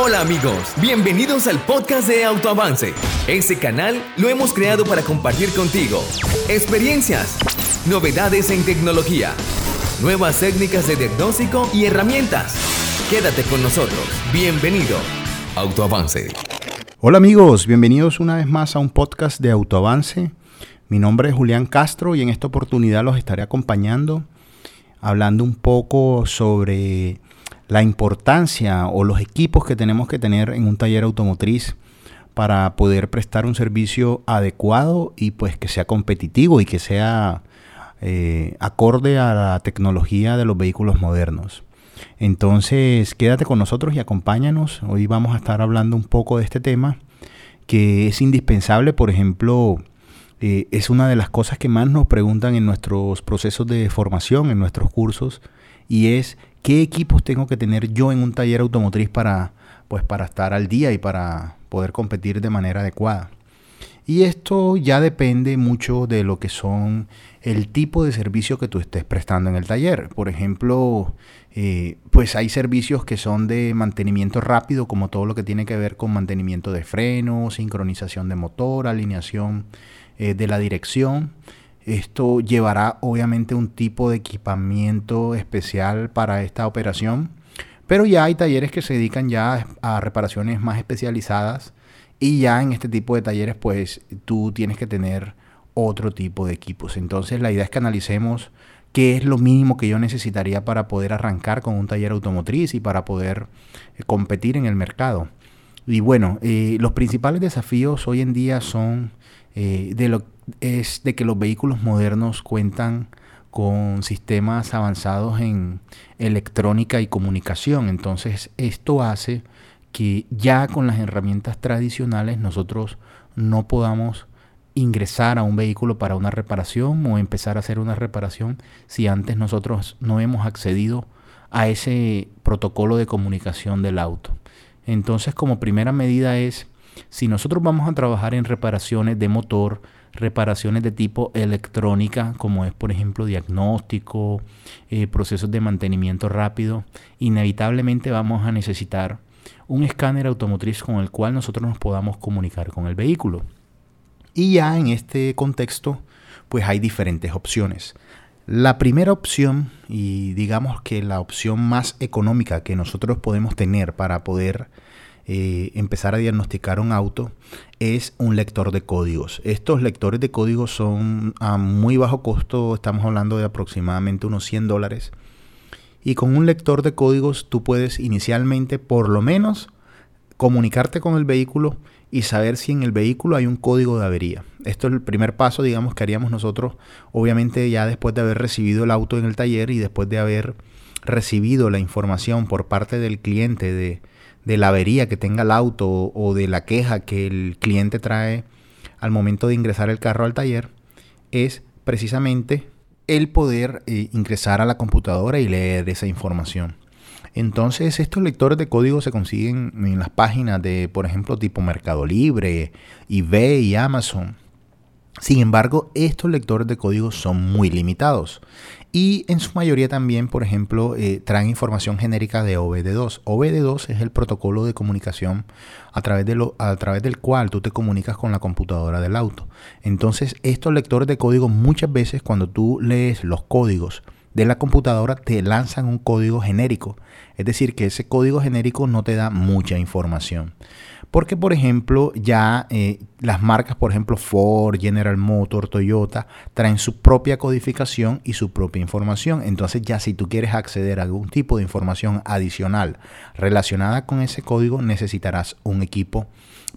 Hola amigos, bienvenidos al podcast de Autoavance. Este canal lo hemos creado para compartir contigo experiencias, novedades en tecnología, nuevas técnicas de diagnóstico y herramientas. Quédate con nosotros. Bienvenido. Autoavance. Hola amigos, bienvenidos una vez más a un podcast de Autoavance. Mi nombre es Julián Castro y en esta oportunidad los estaré acompañando hablando un poco sobre la importancia o los equipos que tenemos que tener en un taller automotriz para poder prestar un servicio adecuado y pues que sea competitivo y que sea eh, acorde a la tecnología de los vehículos modernos. Entonces, quédate con nosotros y acompáñanos. Hoy vamos a estar hablando un poco de este tema que es indispensable, por ejemplo, eh, es una de las cosas que más nos preguntan en nuestros procesos de formación, en nuestros cursos, y es qué equipos tengo que tener yo en un taller automotriz para, pues, para estar al día y para poder competir de manera adecuada. Y esto ya depende mucho de lo que son el tipo de servicio que tú estés prestando en el taller. Por ejemplo, eh, pues hay servicios que son de mantenimiento rápido, como todo lo que tiene que ver con mantenimiento de freno, sincronización de motor, alineación eh, de la dirección. Esto llevará obviamente un tipo de equipamiento especial para esta operación, pero ya hay talleres que se dedican ya a reparaciones más especializadas y ya en este tipo de talleres pues tú tienes que tener otro tipo de equipos. Entonces la idea es que analicemos qué es lo mínimo que yo necesitaría para poder arrancar con un taller automotriz y para poder eh, competir en el mercado. Y bueno, eh, los principales desafíos hoy en día son eh, de lo, es de que los vehículos modernos cuentan con sistemas avanzados en electrónica y comunicación. Entonces esto hace que ya con las herramientas tradicionales nosotros no podamos ingresar a un vehículo para una reparación o empezar a hacer una reparación si antes nosotros no hemos accedido a ese protocolo de comunicación del auto. Entonces como primera medida es si nosotros vamos a trabajar en reparaciones de motor, reparaciones de tipo electrónica, como es por ejemplo diagnóstico, eh, procesos de mantenimiento rápido, inevitablemente vamos a necesitar un escáner automotriz con el cual nosotros nos podamos comunicar con el vehículo. Y ya en este contexto, pues hay diferentes opciones. La primera opción, y digamos que la opción más económica que nosotros podemos tener para poder eh, empezar a diagnosticar un auto es un lector de códigos. Estos lectores de códigos son a muy bajo costo, estamos hablando de aproximadamente unos 100 dólares. Y con un lector de códigos tú puedes inicialmente por lo menos comunicarte con el vehículo y saber si en el vehículo hay un código de avería. Esto es el primer paso, digamos, que haríamos nosotros, obviamente ya después de haber recibido el auto en el taller y después de haber recibido la información por parte del cliente de, de la avería que tenga el auto o de la queja que el cliente trae al momento de ingresar el carro al taller es precisamente el poder eh, ingresar a la computadora y leer esa información. Entonces estos lectores de código se consiguen en las páginas de, por ejemplo, tipo Mercado Libre, eBay y Amazon. Sin embargo, estos lectores de código son muy limitados y en su mayoría también, por ejemplo, eh, traen información genérica de OBD2. OBD2 es el protocolo de comunicación a través, de lo, a través del cual tú te comunicas con la computadora del auto. Entonces, estos lectores de código muchas veces cuando tú lees los códigos de la computadora te lanzan un código genérico. Es decir, que ese código genérico no te da mucha información. Porque, por ejemplo, ya eh, las marcas, por ejemplo, Ford, General Motors, Toyota, traen su propia codificación y su propia información. Entonces, ya si tú quieres acceder a algún tipo de información adicional relacionada con ese código, necesitarás un equipo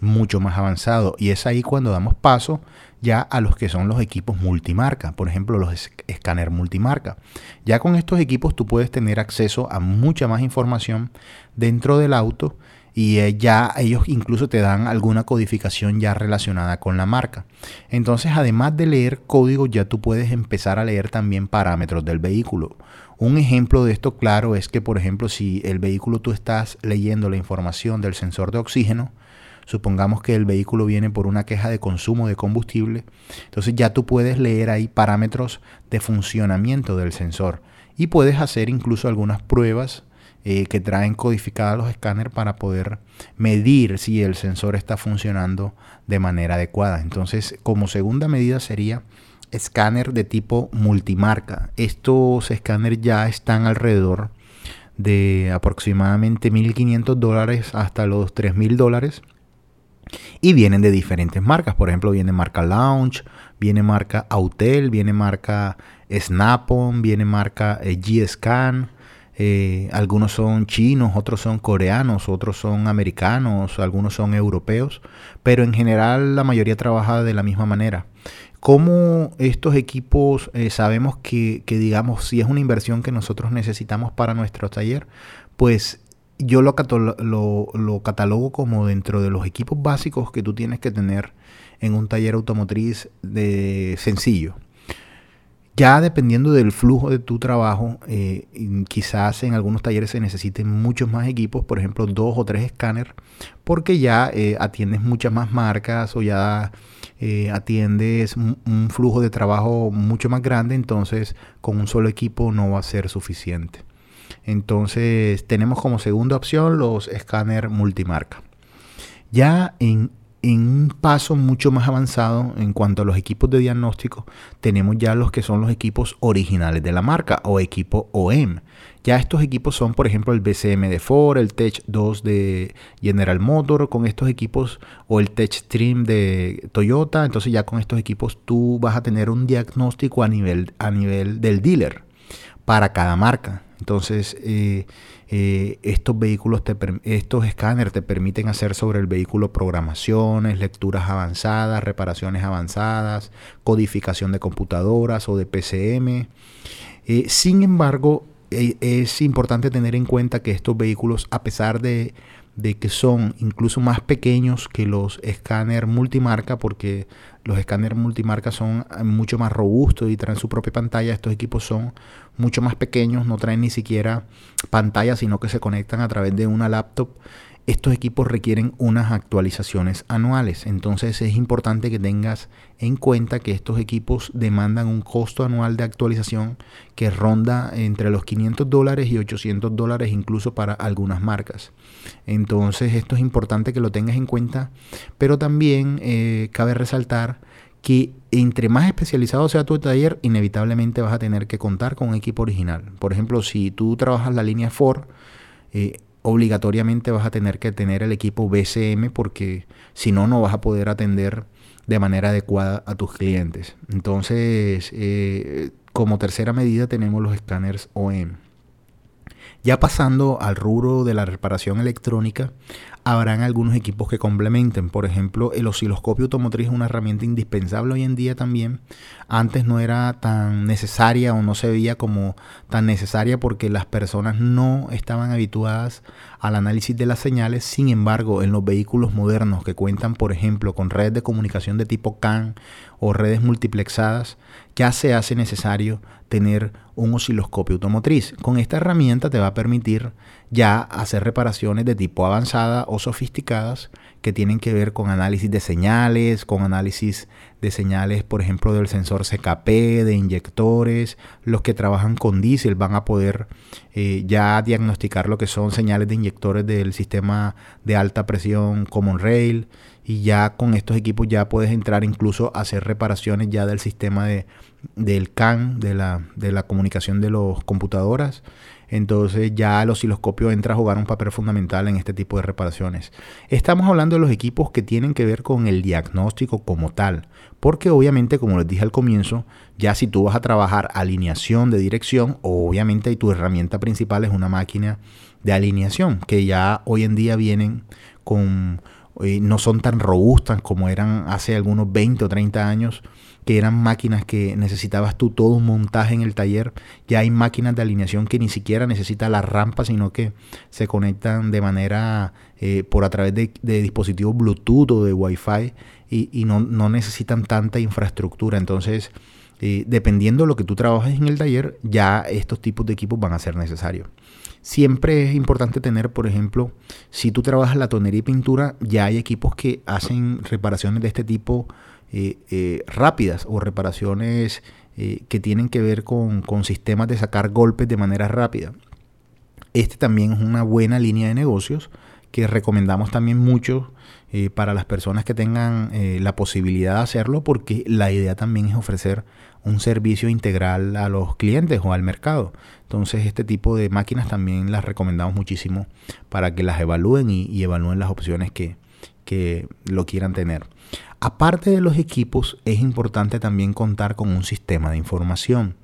mucho más avanzado. Y es ahí cuando damos paso ya a los que son los equipos multimarca, por ejemplo los escáner multimarca. Ya con estos equipos tú puedes tener acceso a mucha más información dentro del auto y eh, ya ellos incluso te dan alguna codificación ya relacionada con la marca. Entonces, además de leer código, ya tú puedes empezar a leer también parámetros del vehículo. Un ejemplo de esto claro es que, por ejemplo, si el vehículo tú estás leyendo la información del sensor de oxígeno, supongamos que el vehículo viene por una queja de consumo de combustible, entonces ya tú puedes leer ahí parámetros de funcionamiento del sensor y puedes hacer incluso algunas pruebas eh, que traen codificados los escáneres para poder medir si el sensor está funcionando de manera adecuada. Entonces, como segunda medida sería escáner de tipo multimarca. Estos escáneres ya están alrededor de aproximadamente 1.500 dólares hasta los 3.000 dólares y vienen de diferentes marcas. Por ejemplo, viene marca Launch, viene marca Autel, viene marca Snap-on, viene marca eh, G-Scan. Eh, algunos son chinos, otros son coreanos, otros son americanos, algunos son europeos, pero en general la mayoría trabaja de la misma manera. ¿Cómo estos equipos eh, sabemos que, digamos, si es una inversión que nosotros necesitamos para nuestro taller? Pues yo lo, lo, catalogo como dentro de los equipos básicos que tú tienes que tener en un taller automotriz de sencillo. Ya dependiendo del flujo de tu trabajo, eh, quizás en algunos talleres se necesiten muchos más equipos, por ejemplo dos o tres escáneres, porque ya eh, atiendes muchas más marcas o ya eh, atiendes un, flujo de trabajo mucho más grande, entonces con un solo equipo no va a ser suficiente. Entonces tenemos como segunda opción los escáner multimarca. Ya en, en un paso mucho más avanzado en cuanto a los equipos de diagnóstico, tenemos ya los que son los equipos originales de la marca o equipo OEM. Ya estos equipos son, por ejemplo, el BCM de Ford, el Tech 2 de General Motor, con estos equipos, o el Tech Stream de Toyota. Entonces ya con estos equipos tú vas a tener un diagnóstico a nivel, a nivel del dealer para cada marca. Entonces, eh, eh, estos vehículos, te, estos escáneres te permiten hacer sobre el vehículo programaciones, lecturas avanzadas, reparaciones avanzadas, codificación de computadoras o de PCM. Eh, sin embargo, es importante tener en cuenta que estos vehículos, a pesar de, que son incluso más pequeños que los escáner multimarca, porque los escáneres multimarca son mucho más robustos y traen su propia pantalla, estos equipos son mucho más pequeños, no traen ni siquiera pantalla, sino que se conectan a través de una laptop estos equipos requieren unas actualizaciones anuales. Entonces es importante que tengas en cuenta que estos equipos demandan un costo anual de actualización que ronda entre los 500 dólares y 800 dólares incluso para algunas marcas. Entonces esto es importante que lo tengas en cuenta, pero también eh, cabe resaltar que entre más especializado sea tu taller, inevitablemente vas a tener que contar con un equipo original. Por ejemplo, si tú trabajas la línea Ford, eh, obligatoriamente vas a tener que tener el equipo BCM porque si no, no vas a poder atender de manera adecuada a tus clientes. Entonces, eh, como tercera medida tenemos los escáneres OEM. Ya pasando al rubro de la reparación electrónica, habrán algunos equipos que complementen. Por ejemplo, el osciloscopio automotriz es una herramienta indispensable hoy en día también. Antes no era tan necesaria o no se veía como tan necesaria porque las personas no estaban habituadas al análisis de las señales. Sin embargo, en los vehículos modernos que cuentan, por ejemplo, con redes de comunicación de tipo CAN o redes multiplexadas, ya se hace necesario tener un osciloscopio automotriz. Con esta herramienta te va a permitir ya hacer reparaciones de tipo avanzada o sofisticadas que tienen que ver con análisis de señales, con análisis de señales, por ejemplo, del sensor CKP, de inyectores. Los que trabajan con diésel van a poder eh, ya diagnosticar lo que son señales de inyectores del sistema de alta presión Common Rail. Y ya con estos equipos ya puedes entrar incluso a hacer reparaciones ya del sistema de, del CAN, de la, de la comunicación de las computadoras entonces ya el osciloscopio entra a jugar un papel fundamental en este tipo de reparaciones. Estamos hablando de los equipos que tienen que ver con el diagnóstico como tal, porque obviamente, como les dije al comienzo, ya si tú vas a trabajar alineación de dirección, obviamente tu herramienta principal es una máquina de alineación, que ya hoy en día vienen con, eh, no son tan robustas como eran hace algunos 20 o 30 años que eran máquinas que necesitabas tú todo un montaje en el taller. Ya hay máquinas de alineación que ni siquiera necesitan la rampa, sino que se conectan de manera eh, por a través de, dispositivos Bluetooth o de Wi-Fi y, no, necesitan tanta infraestructura. Entonces, eh, dependiendo de lo que tú trabajes en el taller, ya estos tipos de equipos van a ser necesarios. Siempre es importante tener, por ejemplo, si tú trabajas la tonería y pintura, ya hay equipos que hacen reparaciones de este tipo eh, eh, rápidas o reparaciones eh, que tienen que ver con, sistemas de sacar golpes de manera rápida. Este también es una buena línea de negocios que recomendamos también mucho para las personas que tengan la posibilidad de hacerlo porque la idea también es ofrecer un servicio integral a los clientes o al mercado. Entonces este tipo de máquinas también las recomendamos muchísimo para que las evalúen y, evalúen las opciones que, que lo quieran tener. Aparte de los equipos, es importante también contar con un sistema de información.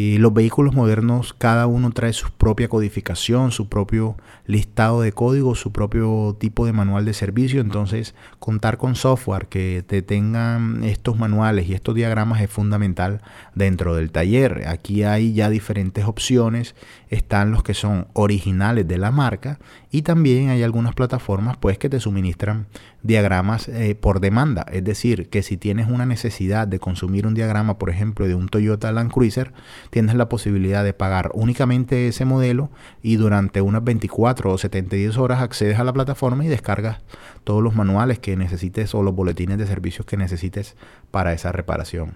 Y los vehículos modernos, cada uno trae su propia codificación, su propio listado de código, su propio tipo de manual de servicio. Entonces, contar con software que te tengan estos manuales y estos diagramas es fundamental dentro del taller. Aquí hay ya diferentes opciones. Están los que son originales de la marca y también hay algunas plataformas pues que te suministran diagramas eh, por demanda. Es decir, que si tienes una necesidad de consumir un diagrama, por ejemplo, de un Toyota Land Cruiser, tienes la posibilidad de pagar únicamente ese modelo y durante unas 24 o 72 horas accedes a la plataforma y descargas todos los manuales que necesites o los boletines de servicios que necesites para esa reparación.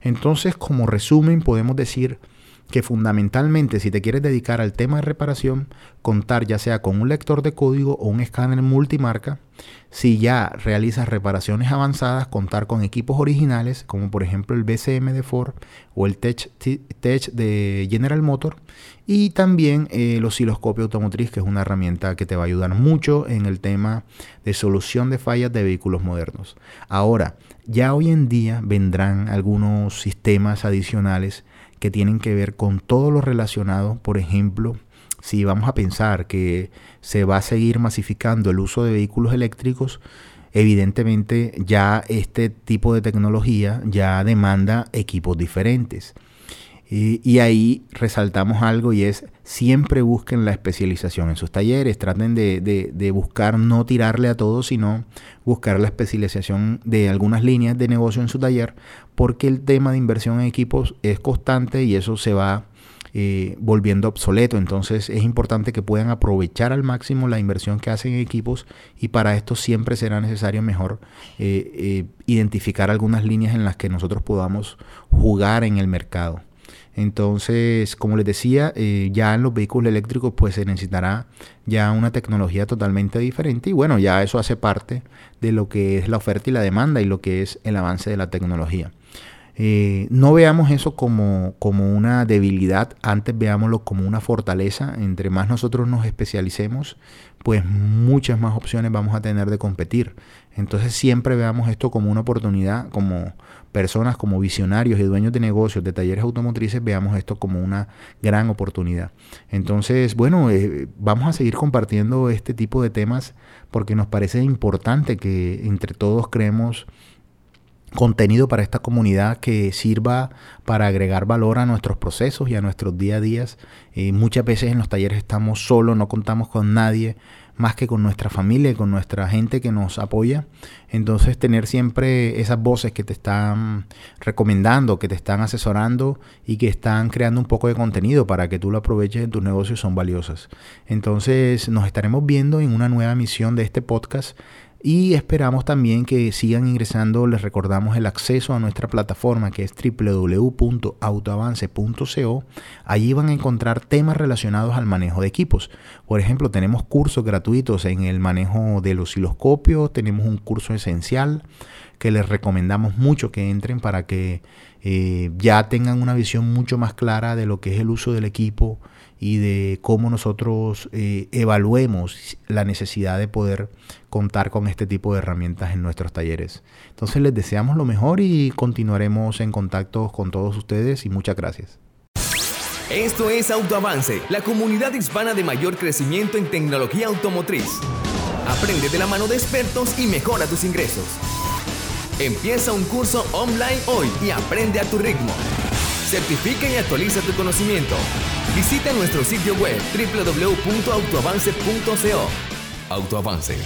Entonces, como resumen, podemos decir que fundamentalmente si te quieres dedicar al tema de reparación, contar ya sea con un lector de código o un escáner multimarca. Si ya realizas reparaciones avanzadas, contar con equipos originales, como por ejemplo el BCM de Ford o el Tech, de General Motor. Y también eh, el osciloscopio automotriz, que es una herramienta que te va a ayudar mucho en el tema de solución de fallas de vehículos modernos. Ahora, ya hoy en día vendrán algunos sistemas adicionales que tienen que ver con todo lo relacionado, por ejemplo, si vamos a pensar que se va a seguir masificando el uso de vehículos eléctricos, evidentemente ya este tipo de tecnología ya demanda equipos diferentes. Y, ahí resaltamos algo y es siempre busquen la especialización en sus talleres, traten de, buscar no tirarle a todo, sino buscar la especialización de algunas líneas de negocio en su taller, porque el tema de inversión en equipos es constante y eso se va eh, volviendo obsoleto. Entonces es importante que puedan aprovechar al máximo la inversión que hacen en equipos y para esto siempre será necesario mejor eh, eh, identificar algunas líneas en las que nosotros podamos jugar en el mercado. Entonces, como les decía, eh, ya en los vehículos eléctricos pues se necesitará ya una tecnología totalmente diferente y bueno, ya eso hace parte de lo que es la oferta y la demanda y lo que es el avance de la tecnología. Eh, no veamos eso como, como, una debilidad, antes veámoslo como una fortaleza. Entre más nosotros nos especialicemos, pues muchas más opciones vamos a tener de competir. Entonces siempre veamos esto como una oportunidad, como personas, como visionarios y dueños de negocios, de talleres automotrices, veamos esto como una gran oportunidad. Entonces, bueno, eh, vamos a seguir compartiendo este tipo de temas porque nos parece importante que entre todos creemos contenido para esta comunidad que sirva para agregar valor a nuestros procesos y a nuestros día a días. Eh, muchas veces en los talleres estamos solos, no contamos con nadie más que con nuestra familia y con nuestra gente que nos apoya. Entonces tener siempre esas voces que te están recomendando, que te están asesorando y que están creando un poco de contenido para que tú lo aproveches en tus negocios son valiosas. Entonces nos estaremos viendo en una nueva misión de este podcast y esperamos también que sigan ingresando, les recordamos el acceso a nuestra plataforma que es www.autoavance.co. Allí van a encontrar temas relacionados al manejo de equipos. Por ejemplo, tenemos cursos gratuitos en el manejo del osciloscopio, tenemos un curso esencial que les recomendamos mucho que entren para que eh, ya tengan una visión mucho más clara de lo que es el uso del equipo y de cómo nosotros eh, evaluemos la necesidad de poder contar con este tipo de herramientas en nuestros talleres. Entonces les deseamos lo mejor y continuaremos en contacto con todos ustedes y muchas gracias. Esto es Autoavance, la comunidad hispana de mayor crecimiento en tecnología automotriz. Aprende de la mano de expertos y mejora tus ingresos. Empieza un curso online hoy y aprende a tu ritmo. Certifica y actualiza tu conocimiento. Visita nuestro sitio web www.autoavance.co. Autoavance